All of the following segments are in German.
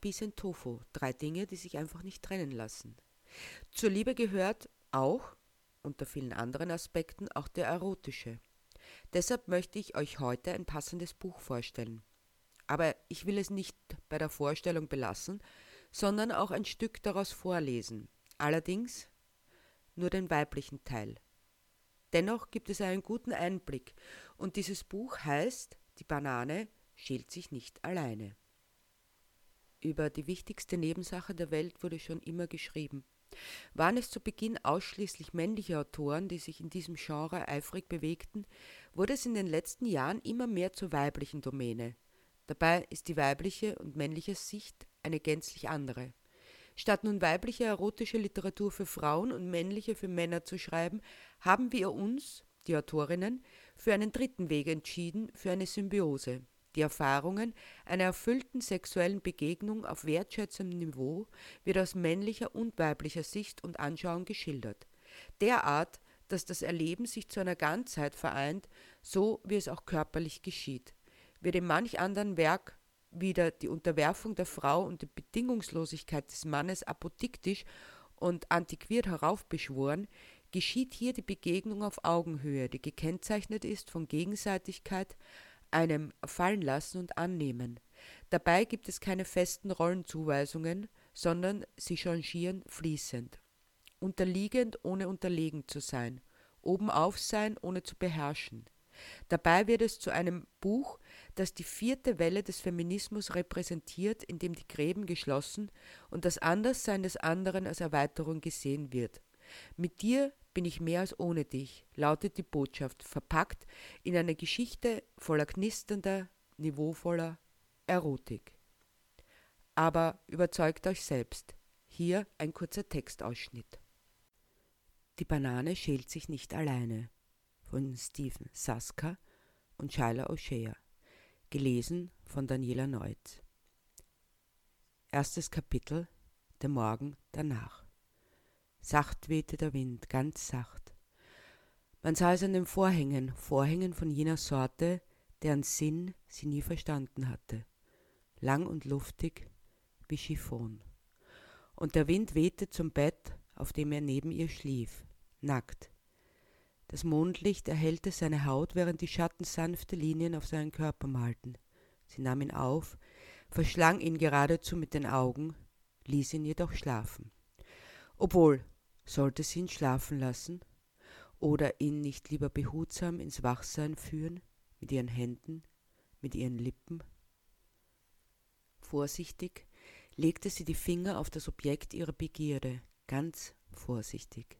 Peace and Tofu. Drei Dinge, die sich einfach nicht trennen lassen. Zur Liebe gehört auch, unter vielen anderen Aspekten, auch der erotische. Deshalb möchte ich euch heute ein passendes Buch vorstellen. Aber ich will es nicht bei der Vorstellung belassen, sondern auch ein Stück daraus vorlesen. Allerdings nur den weiblichen Teil. Dennoch gibt es einen guten Einblick und dieses Buch heißt Die Banane schält sich nicht alleine. Über die wichtigste Nebensache der Welt wurde schon immer geschrieben. Waren es zu Beginn ausschließlich männliche Autoren, die sich in diesem Genre eifrig bewegten, wurde es in den letzten Jahren immer mehr zur weiblichen Domäne. Dabei ist die weibliche und männliche Sicht eine gänzlich andere. Statt nun weibliche erotische Literatur für Frauen und männliche für Männer zu schreiben, haben wir uns, die Autorinnen, für einen dritten Weg entschieden, für eine Symbiose. Die Erfahrungen einer erfüllten sexuellen Begegnung auf wertschätzendem Niveau wird aus männlicher und weiblicher Sicht und Anschauung geschildert. Derart, dass das Erleben sich zu einer Ganzheit vereint, so wie es auch körperlich geschieht. Wird in manch anderen Werk wieder die Unterwerfung der Frau und die Bedingungslosigkeit des Mannes apodiktisch und antiquiert heraufbeschworen, geschieht hier die Begegnung auf Augenhöhe, die gekennzeichnet ist von Gegenseitigkeit, einem Fallenlassen und Annehmen. Dabei gibt es keine festen Rollenzuweisungen, sondern sie changieren fließend. Unterliegend ohne unterlegen zu sein, obenauf sein ohne zu beherrschen. Dabei wird es zu einem Buch, das die vierte Welle des Feminismus repräsentiert, in dem die Gräben geschlossen und das Anderssein des anderen als Erweiterung gesehen wird. Mit dir bin ich mehr als ohne dich, lautet die Botschaft, verpackt in eine Geschichte voller knisternder, niveauvoller Erotik. Aber überzeugt euch selbst. Hier ein kurzer Textausschnitt. Die Banane schält sich nicht alleine von Stephen Saska und Shyla O'Shea. Gelesen von Daniela Neutz. Erstes Kapitel Der Morgen danach. Sacht wehte der Wind, ganz sacht. Man sah es an den Vorhängen, Vorhängen von jener Sorte, deren Sinn sie nie verstanden hatte. Lang und luftig wie Chiffon. Und der Wind wehte zum Bett, auf dem er neben ihr schlief, nackt. Das Mondlicht erhellte seine Haut, während die Schatten sanfte Linien auf seinen Körper malten. Sie nahm ihn auf, verschlang ihn geradezu mit den Augen, ließ ihn jedoch schlafen. Obwohl, sollte sie ihn schlafen lassen? Oder ihn nicht lieber behutsam ins Wachsein führen, mit ihren Händen, mit ihren Lippen? Vorsichtig legte sie die Finger auf das Objekt ihrer Begierde, ganz vorsichtig.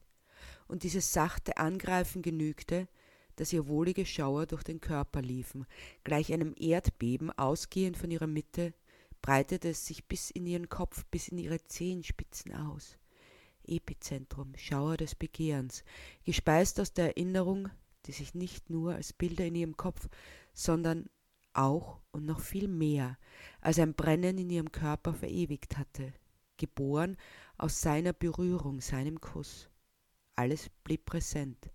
Und dieses sachte Angreifen genügte, dass ihr wohlige Schauer durch den Körper liefen, gleich einem Erdbeben ausgehend von ihrer Mitte, breitete es sich bis in ihren Kopf, bis in ihre Zehenspitzen aus. Epizentrum, Schauer des Begehrens, gespeist aus der Erinnerung, die sich nicht nur als Bilder in ihrem Kopf, sondern auch und noch viel mehr als ein Brennen in ihrem Körper verewigt hatte, geboren aus seiner Berührung, seinem Kuss. Alles blieb präsent,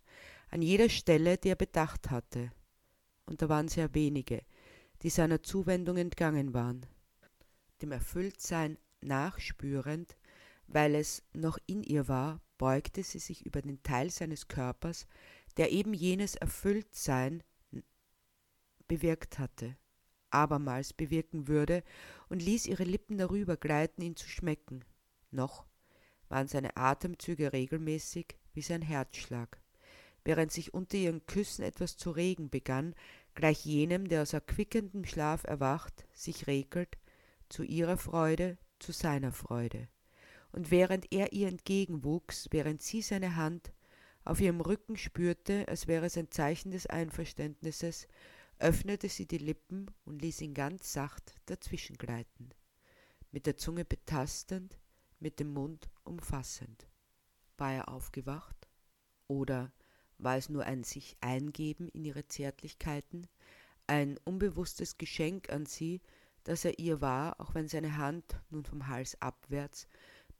an jeder Stelle, die er bedacht hatte. Und da waren sehr wenige, die seiner Zuwendung entgangen waren. Dem Erfülltsein nachspürend, weil es noch in ihr war, beugte sie sich über den Teil seines Körpers, der eben jenes Erfülltsein bewirkt hatte, abermals bewirken würde, und ließ ihre Lippen darüber gleiten, ihn zu schmecken. Noch waren seine Atemzüge regelmäßig wie sein Herzschlag, während sich unter ihren Küssen etwas zu regen begann, gleich jenem, der aus erquickendem Schlaf erwacht, sich regelt, zu ihrer Freude, zu seiner Freude und während er ihr entgegenwuchs, während sie seine Hand auf ihrem Rücken spürte, als wäre es ein Zeichen des Einverständnisses, öffnete sie die Lippen und ließ ihn ganz sacht dazwischen gleiten, mit der Zunge betastend, mit dem Mund umfassend. War er aufgewacht? Oder war es nur ein sich eingeben in ihre Zärtlichkeiten, ein unbewusstes Geschenk an sie, das er ihr war, auch wenn seine Hand nun vom Hals abwärts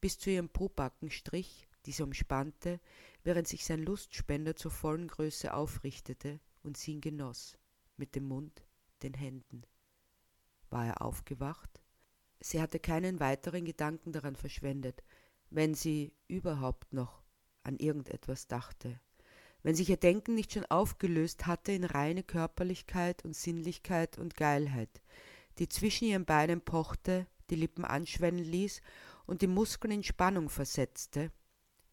bis zu ihrem Pobacken strich, diese umspannte, während sich sein Lustspender zur vollen Größe aufrichtete und sie ihn genoss, mit dem Mund, den Händen. War er aufgewacht? Sie hatte keinen weiteren Gedanken daran verschwendet, wenn sie überhaupt noch an irgendetwas dachte. Wenn sich ihr Denken nicht schon aufgelöst hatte in reine Körperlichkeit und Sinnlichkeit und Geilheit, die zwischen ihren Beinen pochte, die Lippen anschwellen ließ und die Muskeln in Spannung versetzte,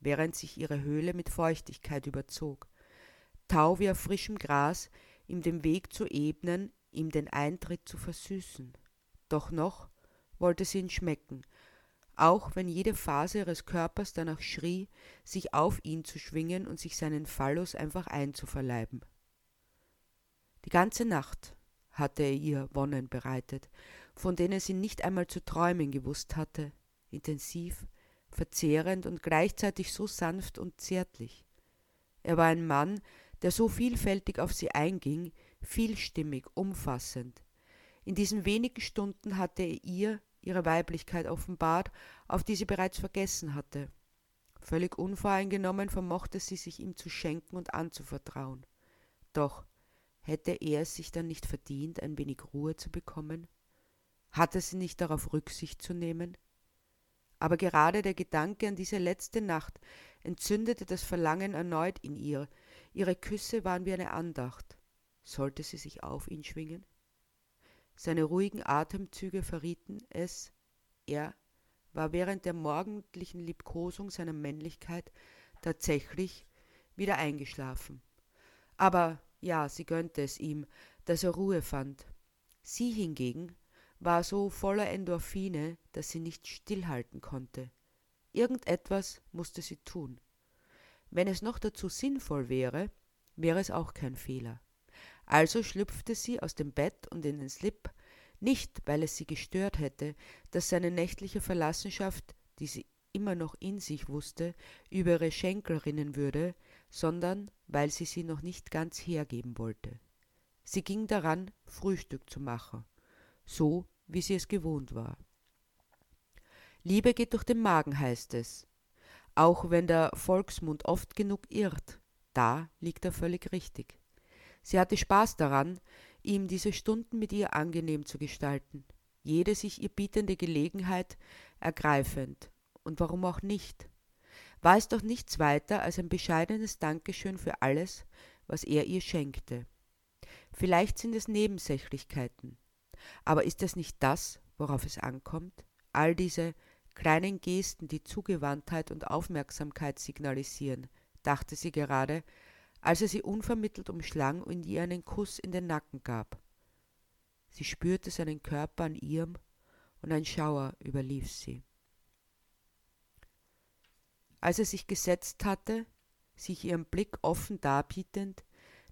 während sich ihre Höhle mit Feuchtigkeit überzog. Tau wie auf frischem Gras, ihm den Weg zu ebnen, ihm den Eintritt zu versüßen. Doch noch wollte sie ihn schmecken, auch wenn jede Phase ihres Körpers danach schrie, sich auf ihn zu schwingen und sich seinen Phallus einfach einzuverleiben. Die ganze Nacht hatte er ihr Wonnen bereitet, von denen sie nicht einmal zu träumen gewusst hatte, intensiv, verzehrend und gleichzeitig so sanft und zärtlich. Er war ein Mann, der so vielfältig auf sie einging, vielstimmig, umfassend. In diesen wenigen Stunden hatte er ihr ihre Weiblichkeit offenbart, auf die sie bereits vergessen hatte. Völlig unvoreingenommen vermochte sie sich ihm zu schenken und anzuvertrauen. Doch hätte er es sich dann nicht verdient, ein wenig Ruhe zu bekommen? Hatte sie nicht darauf Rücksicht zu nehmen? Aber gerade der Gedanke an diese letzte Nacht entzündete das Verlangen erneut in ihr. Ihre Küsse waren wie eine Andacht. Sollte sie sich auf ihn schwingen? Seine ruhigen Atemzüge verrieten es, er war während der morgendlichen Liebkosung seiner Männlichkeit tatsächlich wieder eingeschlafen. Aber ja, sie gönnte es ihm, dass er Ruhe fand. Sie hingegen war so voller Endorphine, dass sie nicht stillhalten konnte. Irgendetwas musste sie tun. Wenn es noch dazu sinnvoll wäre, wäre es auch kein Fehler. Also schlüpfte sie aus dem Bett und in den Slip, nicht weil es sie gestört hätte, dass seine nächtliche Verlassenschaft, die sie immer noch in sich wusste, über ihre Schenkel rinnen würde, sondern weil sie sie noch nicht ganz hergeben wollte. Sie ging daran, Frühstück zu machen, so wie sie es gewohnt war. Liebe geht durch den Magen, heißt es. Auch wenn der Volksmund oft genug irrt, da liegt er völlig richtig. Sie hatte Spaß daran, ihm diese Stunden mit ihr angenehm zu gestalten, jede sich ihr bietende Gelegenheit ergreifend. Und warum auch nicht? War es doch nichts weiter als ein bescheidenes Dankeschön für alles, was er ihr schenkte. Vielleicht sind es Nebensächlichkeiten, aber ist es nicht das, worauf es ankommt? All diese kleinen Gesten, die Zugewandtheit und Aufmerksamkeit signalisieren, dachte sie gerade, als er sie unvermittelt umschlang und ihr einen Kuss in den Nacken gab. Sie spürte seinen Körper an ihrem und ein Schauer überlief sie. Als er sich gesetzt hatte, sich ihren Blick offen darbietend,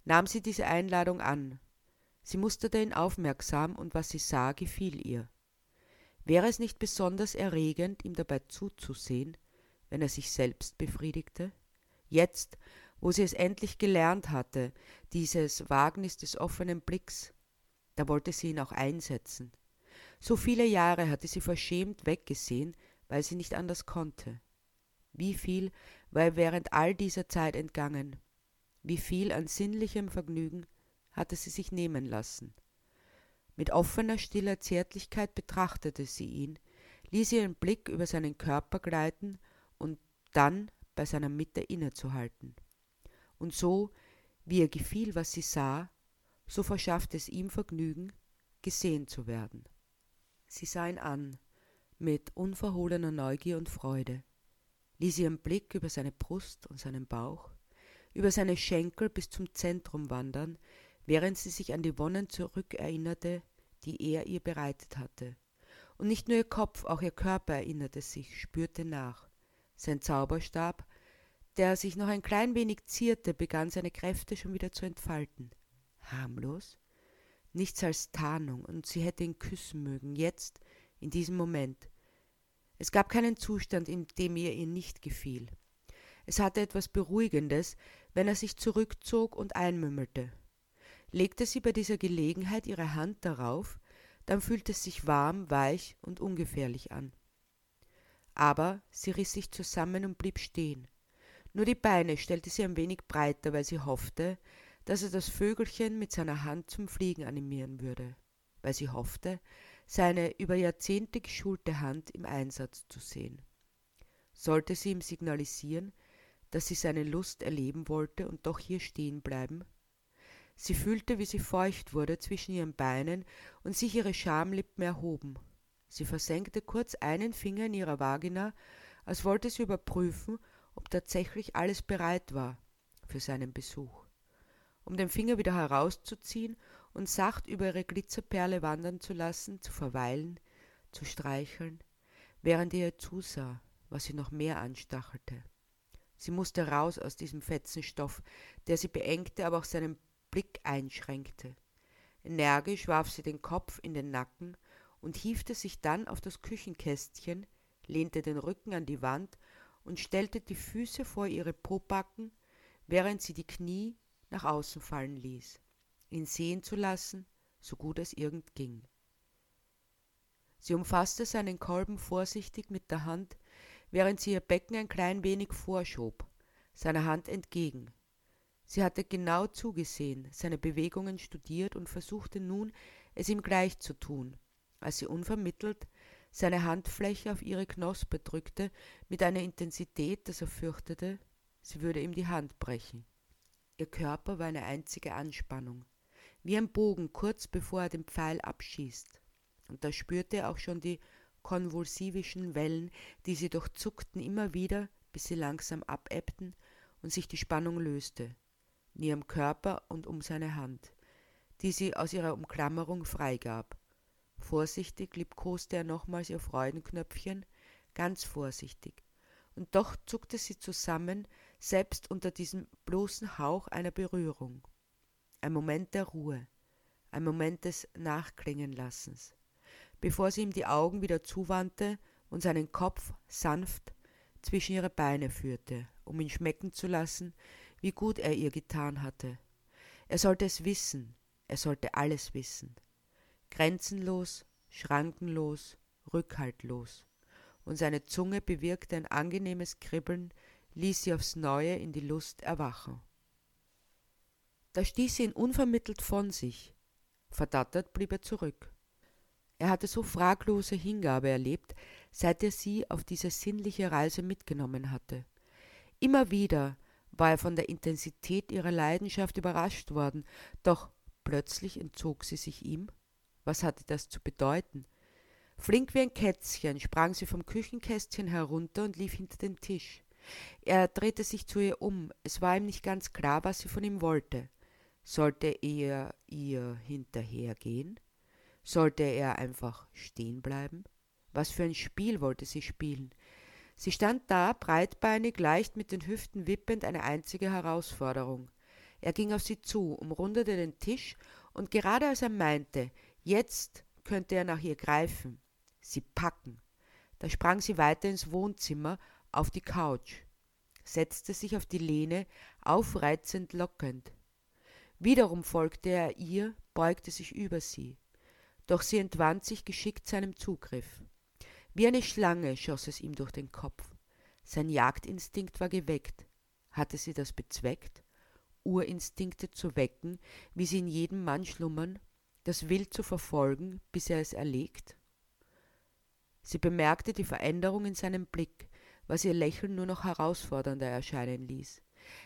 nahm sie diese Einladung an. Sie musterte ihn aufmerksam und was sie sah, gefiel ihr. Wäre es nicht besonders erregend, ihm dabei zuzusehen, wenn er sich selbst befriedigte? Jetzt, wo sie es endlich gelernt hatte, dieses Wagnis des offenen Blicks, da wollte sie ihn auch einsetzen. So viele Jahre hatte sie verschämt weggesehen, weil sie nicht anders konnte. Wie viel war während all dieser Zeit entgangen? Wie viel an sinnlichem Vergnügen hatte sie sich nehmen lassen? Mit offener, stiller Zärtlichkeit betrachtete sie ihn, ließ ihren Blick über seinen Körper gleiten und dann bei seiner Mitte innezuhalten und so, wie ihr gefiel, was sie sah, so verschaffte es ihm Vergnügen, gesehen zu werden. Sie sah ihn an, mit unverhohlener Neugier und Freude, ließ ihren Blick über seine Brust und seinen Bauch, über seine Schenkel bis zum Zentrum wandern, während sie sich an die Wonnen zurückerinnerte, die er ihr bereitet hatte. Und nicht nur ihr Kopf, auch ihr Körper erinnerte sich, spürte nach. Sein Zauberstab der sich noch ein klein wenig zierte, begann seine Kräfte schon wieder zu entfalten. Harmlos? Nichts als Tarnung, und sie hätte ihn küssen mögen, jetzt, in diesem Moment. Es gab keinen Zustand, in dem ihr ihr nicht gefiel. Es hatte etwas Beruhigendes, wenn er sich zurückzog und einmümmelte. Legte sie bei dieser Gelegenheit ihre Hand darauf, dann fühlte es sich warm, weich und ungefährlich an. Aber sie riss sich zusammen und blieb stehen. Nur die Beine stellte sie ein wenig breiter, weil sie hoffte, dass er das Vögelchen mit seiner Hand zum Fliegen animieren würde, weil sie hoffte, seine über Jahrzehnte geschulte Hand im Einsatz zu sehen. Sollte sie ihm signalisieren, dass sie seine Lust erleben wollte und doch hier stehen bleiben? Sie fühlte, wie sie feucht wurde zwischen ihren Beinen und sich ihre Schamlippen erhoben. Sie versenkte kurz einen Finger in ihrer Vagina, als wollte sie überprüfen, ob tatsächlich alles bereit war für seinen Besuch. Um den Finger wieder herauszuziehen und sacht über ihre Glitzerperle wandern zu lassen, zu verweilen, zu streicheln, während er ihr zusah, was sie noch mehr anstachelte. Sie musste raus aus diesem Fetzenstoff, der sie beengte, aber auch seinen Blick einschränkte. Energisch warf sie den Kopf in den Nacken und hiefte sich dann auf das Küchenkästchen, lehnte den Rücken an die Wand und stellte die Füße vor ihre Pobacken, während sie die Knie nach außen fallen ließ, ihn sehen zu lassen, so gut es irgend ging. Sie umfasste seinen Kolben vorsichtig mit der Hand, während sie ihr Becken ein klein wenig vorschob, seiner Hand entgegen. Sie hatte genau zugesehen, seine Bewegungen studiert und versuchte nun, es ihm gleich zu tun, als sie unvermittelt seine Handfläche auf ihre Knospe drückte mit einer Intensität, dass er fürchtete, sie würde ihm die Hand brechen. Ihr Körper war eine einzige Anspannung, wie ein Bogen kurz bevor er den Pfeil abschießt. Und da spürte er auch schon die konvulsivischen Wellen, die sie durchzuckten immer wieder, bis sie langsam abebbten und sich die Spannung löste, in ihrem Körper und um seine Hand, die sie aus ihrer Umklammerung freigab. Vorsichtig liebkoste er nochmals ihr Freudenknöpfchen, ganz vorsichtig, und doch zuckte sie zusammen, selbst unter diesem bloßen Hauch einer Berührung. Ein Moment der Ruhe, ein Moment des Nachklingenlassens bevor sie ihm die Augen wieder zuwandte und seinen Kopf sanft zwischen ihre Beine führte, um ihn schmecken zu lassen, wie gut er ihr getan hatte. Er sollte es wissen, er sollte alles wissen. Grenzenlos, schrankenlos, rückhaltlos. Und seine Zunge bewirkte ein angenehmes Kribbeln, ließ sie aufs Neue in die Lust erwachen. Da stieß sie ihn unvermittelt von sich. Verdattert blieb er zurück. Er hatte so fraglose Hingabe erlebt, seit er sie auf diese sinnliche Reise mitgenommen hatte. Immer wieder war er von der Intensität ihrer Leidenschaft überrascht worden, doch plötzlich entzog sie sich ihm. Was hatte das zu bedeuten? Flink wie ein Kätzchen sprang sie vom Küchenkästchen herunter und lief hinter den Tisch. Er drehte sich zu ihr um. Es war ihm nicht ganz klar, was sie von ihm wollte. Sollte er ihr hinterhergehen? Sollte er einfach stehen bleiben? Was für ein Spiel wollte sie spielen? Sie stand da, breitbeinig, leicht mit den Hüften wippend, eine einzige Herausforderung. Er ging auf sie zu, umrundete den Tisch, und gerade als er meinte, jetzt könnte er nach ihr greifen, sie packen, da sprang sie weiter ins Wohnzimmer, auf die Couch, setzte sich auf die Lehne, aufreizend lockend. Wiederum folgte er ihr, beugte sich über sie doch sie entwand sich geschickt seinem Zugriff. Wie eine Schlange schoss es ihm durch den Kopf. Sein Jagdinstinkt war geweckt. Hatte sie das bezweckt? Urinstinkte zu wecken, wie sie in jedem Mann schlummern, das Wild zu verfolgen, bis er es erlegt? Sie bemerkte die Veränderung in seinem Blick, was ihr Lächeln nur noch herausfordernder erscheinen ließ.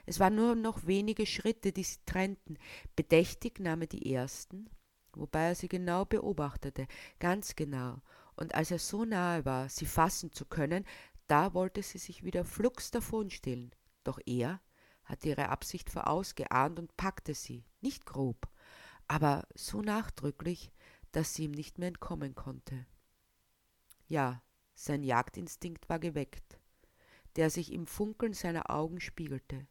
Es waren nur noch wenige Schritte, die sie trennten. Bedächtig nahm er die ersten, wobei er sie genau beobachtete, ganz genau, und als er so nahe war, sie fassen zu können, da wollte sie sich wieder flugs davonstehlen. Doch er hatte ihre Absicht vorausgeahnt und packte sie, nicht grob, aber so nachdrücklich, dass sie ihm nicht mehr entkommen konnte. Ja, sein Jagdinstinkt war geweckt, der sich im Funkeln seiner Augen spiegelte,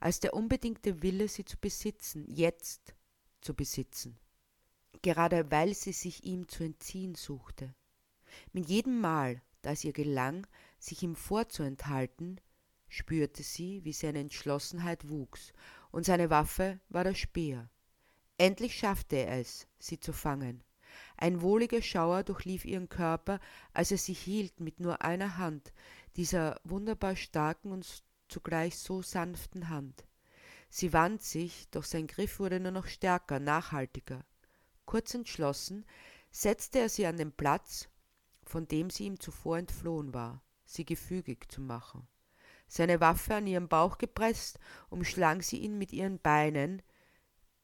als der unbedingte Wille, sie zu besitzen, jetzt zu besitzen gerade weil sie sich ihm zu entziehen suchte. Mit jedem Mal, da es ihr gelang, sich ihm vorzuenthalten, spürte sie, wie seine Entschlossenheit wuchs, und seine Waffe war der Speer. Endlich schaffte er es, sie zu fangen. Ein wohliger Schauer durchlief ihren Körper, als er sie hielt mit nur einer Hand, dieser wunderbar starken und zugleich so sanften Hand. Sie wand sich, doch sein Griff wurde nur noch stärker, nachhaltiger. Kurz entschlossen setzte er sie an den Platz, von dem sie ihm zuvor entflohen war, sie gefügig zu machen. Seine Waffe an ihren Bauch gepresst, umschlang sie ihn mit ihren Beinen,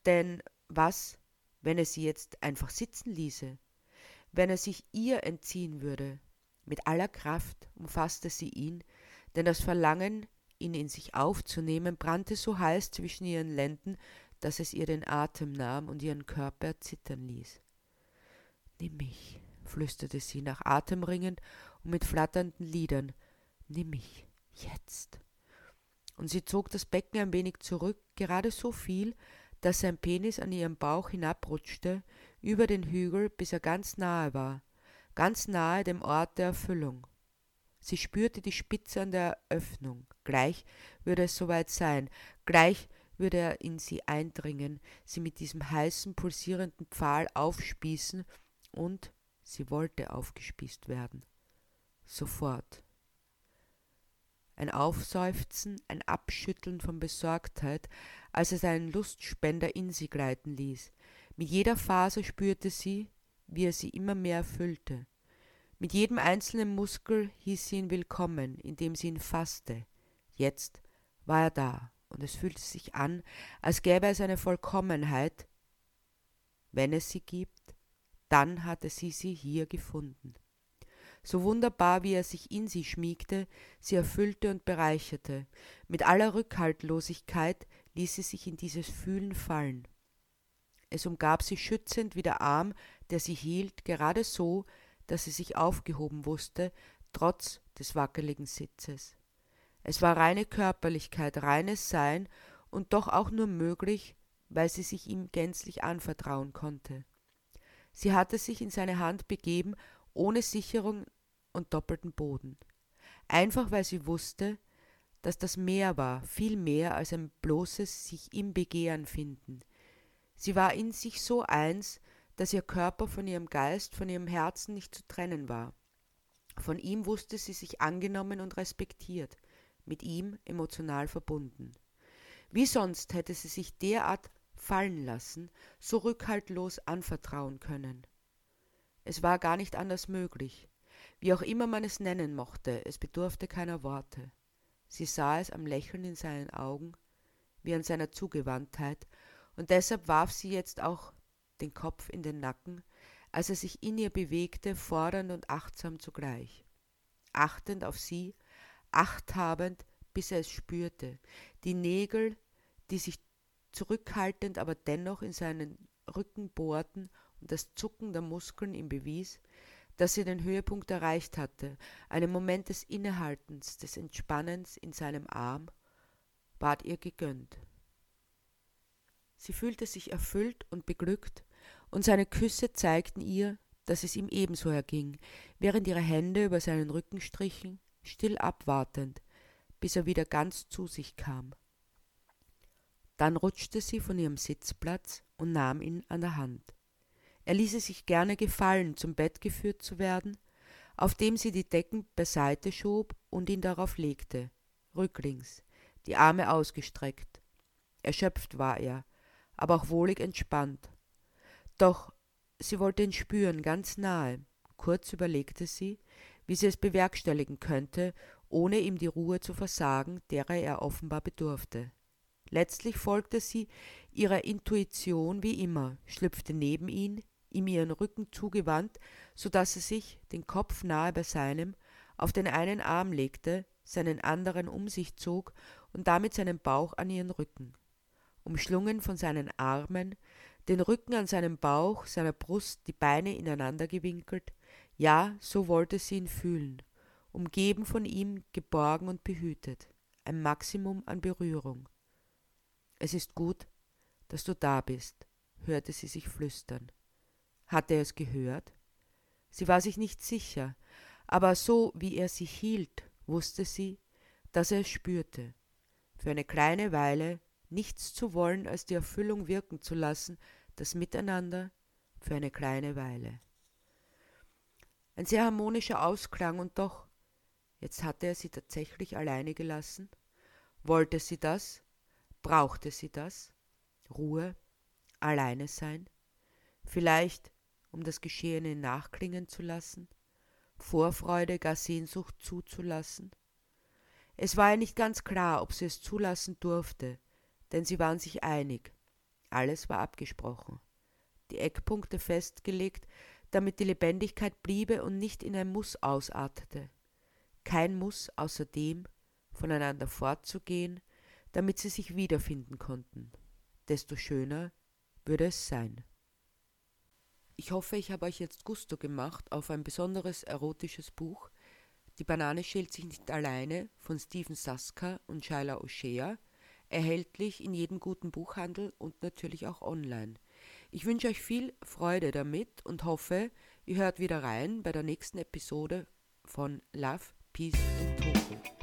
denn was, wenn er sie jetzt einfach sitzen ließe? Wenn er sich ihr entziehen würde? Mit aller Kraft umfasste sie ihn, denn das Verlangen, ihn in sich aufzunehmen, brannte so heiß zwischen ihren Lenden, dass es ihr den Atem nahm und ihren Körper erzittern ließ. Nimm mich, flüsterte sie nach Atem ringend und mit flatternden Lidern. Nimm mich, jetzt. Und sie zog das Becken ein wenig zurück, gerade so viel, dass sein Penis an ihrem Bauch hinabrutschte, über den Hügel, bis er ganz nahe war, ganz nahe dem Ort der Erfüllung. Sie spürte die Spitze an der Öffnung. Gleich würde es soweit sein. Gleich würde er in sie eindringen, sie mit diesem heißen, pulsierenden Pfahl aufspießen und sie wollte aufgespießt werden. Sofort. Ein Aufseufzen, ein Abschütteln von Besorgtheit, als er seinen Lustspender in sie gleiten ließ. Mit jeder Faser spürte sie, wie er sie immer mehr erfüllte. Mit jedem einzelnen Muskel hieß sie ihn willkommen, indem sie ihn fasste. Jetzt war er da, und es fühlte sich an, als gäbe es eine Vollkommenheit. Wenn es sie gibt, dann hatte sie sie hier gefunden. So wunderbar, wie er sich in sie schmiegte, sie erfüllte und bereicherte, mit aller Rückhaltlosigkeit ließ sie sich in dieses Fühlen fallen. Es umgab sie schützend wie der Arm, der sie hielt, gerade so, dass sie sich aufgehoben wusste, trotz des wackeligen Sitzes. Es war reine Körperlichkeit, reines Sein und doch auch nur möglich, weil sie sich ihm gänzlich anvertrauen konnte. Sie hatte sich in seine Hand begeben, ohne Sicherung und doppelten Boden. Einfach weil sie wusste, dass das mehr war, viel mehr als ein bloßes sich im Begehren finden. Sie war in sich so eins, dass ihr Körper von ihrem Geist, von ihrem Herzen nicht zu trennen war. Von ihm wusste sie sich angenommen und respektiert, mit ihm emotional verbunden. Wie sonst hätte sie sich derart fallen lassen, so rückhaltlos anvertrauen können. Es war gar nicht anders möglich. Wie auch immer man es nennen mochte, es bedurfte keiner Worte. Sie sah es am Lächeln in seinen Augen, wie an seiner Zugewandtheit, und deshalb warf sie jetzt auch den Kopf in den Nacken, als er sich in ihr bewegte, fordernd und achtsam zugleich. Achtend auf sie, achthabend, bis er es spürte, die Nägel, die sich zurückhaltend, aber dennoch in seinen Rücken bohrten und das Zucken der Muskeln ihm bewies, dass sie den Höhepunkt erreicht hatte, einen Moment des Innehaltens, des Entspannens in seinem Arm, ward ihr gegönnt. Sie fühlte sich erfüllt und beglückt, und seine Küsse zeigten ihr, dass es ihm ebenso erging, während ihre Hände über seinen Rücken strichen, still abwartend, bis er wieder ganz zu sich kam. Dann rutschte sie von ihrem Sitzplatz und nahm ihn an der Hand. Er ließ es sich gerne gefallen, zum Bett geführt zu werden, auf dem sie die Decken beiseite schob und ihn darauf legte, rücklings, die Arme ausgestreckt. Erschöpft war er, aber auch wohlig entspannt. Doch sie wollte ihn spüren, ganz nahe. Kurz überlegte sie, wie sie es bewerkstelligen könnte, ohne ihm die Ruhe zu versagen, derer er offenbar bedurfte. Letztlich folgte sie ihrer Intuition wie immer, schlüpfte neben ihn, ihm ihren Rücken zugewandt, so dass sie sich, den Kopf nahe bei seinem, auf den einen Arm legte, seinen anderen um sich zog und damit seinen Bauch an ihren Rücken. Umschlungen von seinen Armen, den Rücken an seinem Bauch, seiner Brust, die Beine ineinander gewinkelt, ja, so wollte sie ihn fühlen, umgeben von ihm, geborgen und behütet, ein Maximum an Berührung. Es ist gut, dass du da bist, hörte sie sich flüstern. Hatte er es gehört? Sie war sich nicht sicher, aber so wie er sie hielt, wusste sie, dass er es spürte. Für eine kleine Weile nichts zu wollen, als die Erfüllung wirken zu lassen, das Miteinander für eine kleine Weile. Ein sehr harmonischer Ausklang und doch, jetzt hatte er sie tatsächlich alleine gelassen. Wollte sie das? Brauchte sie das? Ruhe? Alleine sein? Vielleicht um das Geschehene nachklingen zu lassen, Vorfreude, gar Sehnsucht zuzulassen? Es war ihr nicht ganz klar, ob sie es zulassen durfte, denn sie waren sich einig. Alles war abgesprochen. Die Eckpunkte festgelegt, damit die Lebendigkeit bliebe und nicht in ein Muss ausartete. Kein Muss außer dem, voneinander fortzugehen, damit sie sich wiederfinden konnten. Desto schöner würde es sein. Ich hoffe, ich habe euch jetzt Gusto gemacht auf ein besonderes erotisches Buch. Die Banane schält sich nicht alleine von Stephen Saska und Shaila O'Shea, erhältlich in jedem guten Buchhandel und natürlich auch online. Ich wünsche euch viel Freude damit und hoffe, ihr hört wieder rein bei der nächsten Episode von Love, Peace and Tofu.